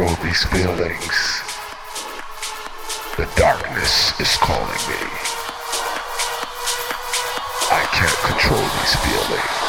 control these feelings. The darkness is calling me. I can't control these feelings.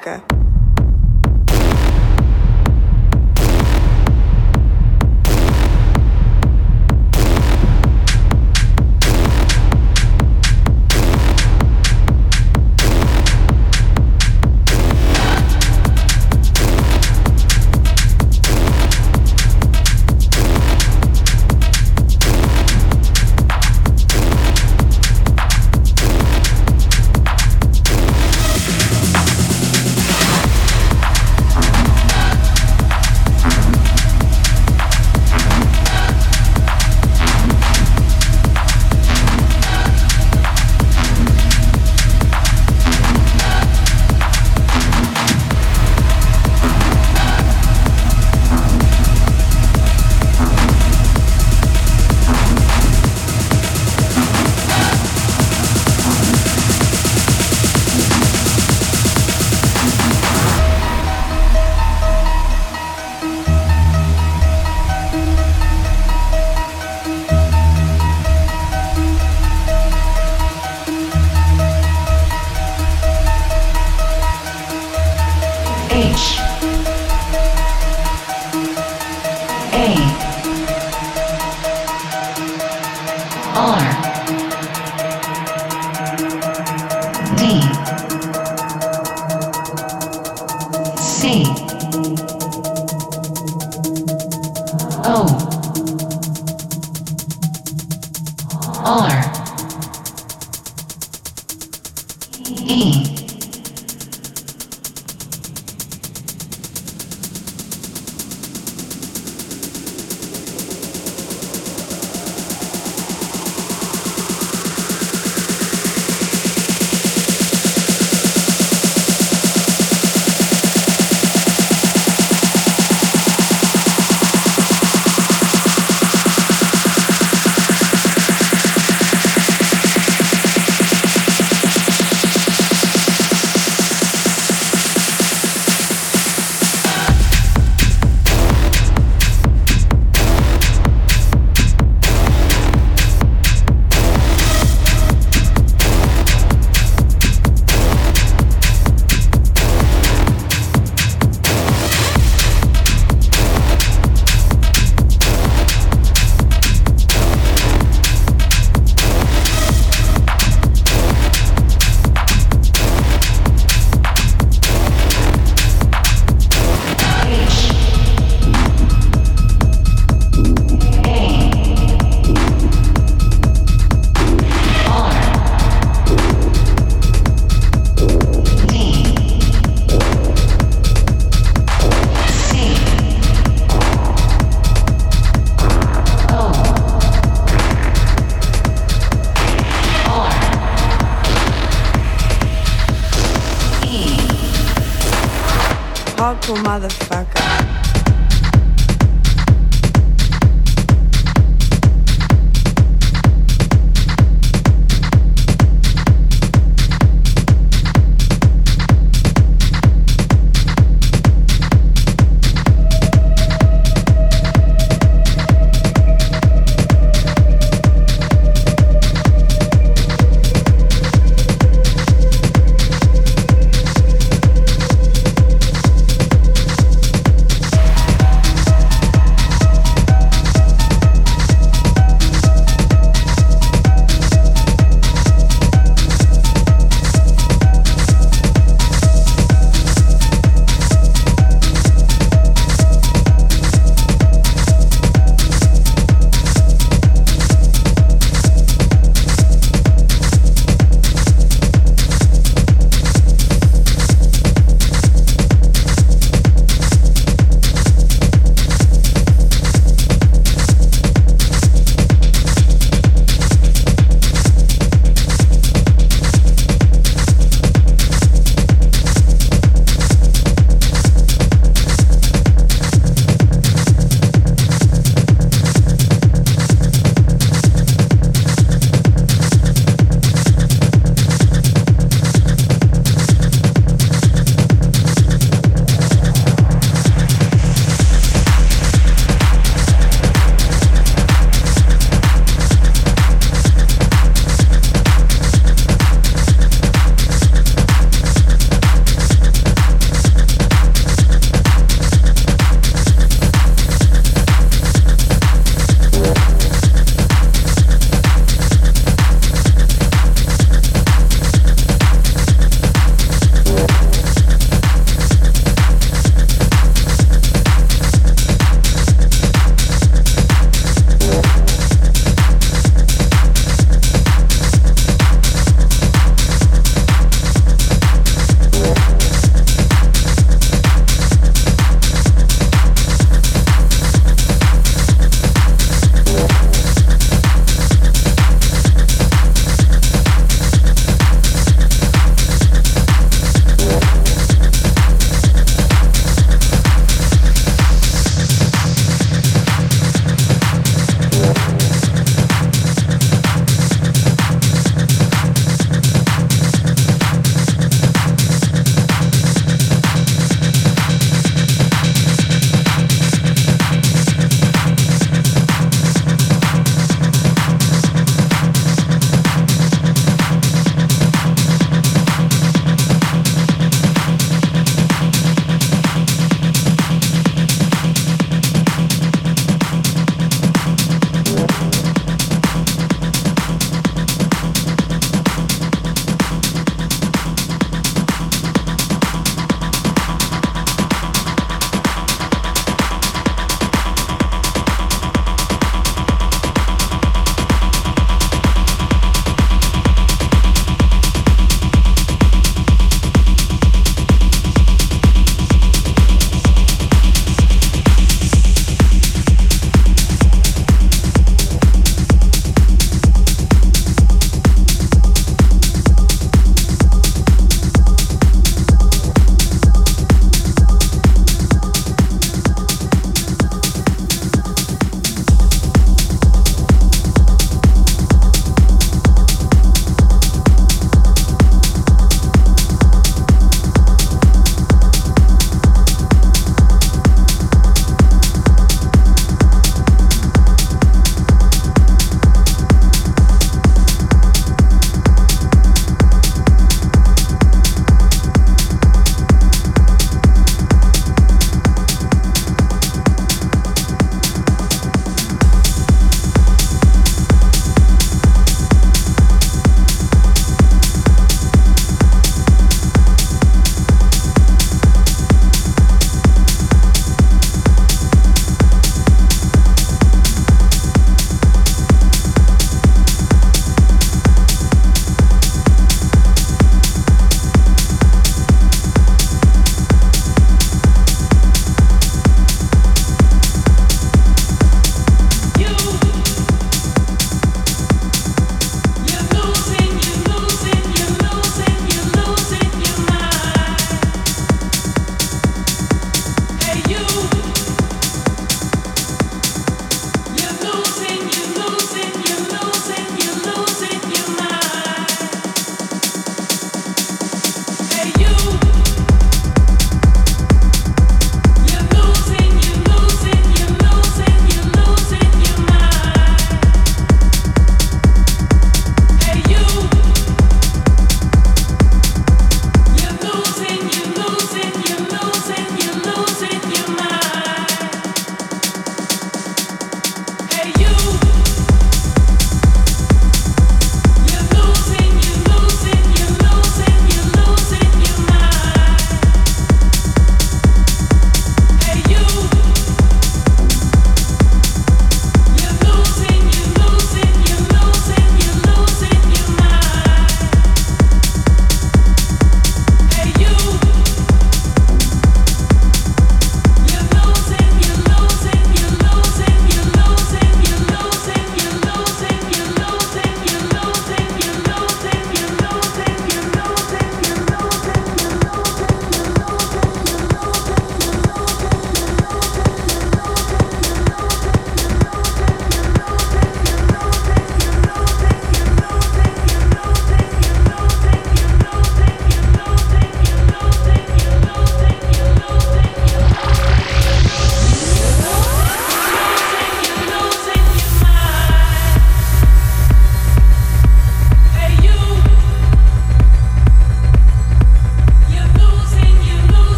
Motherfucker.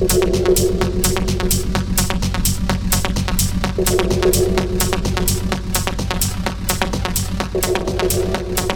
Thank you.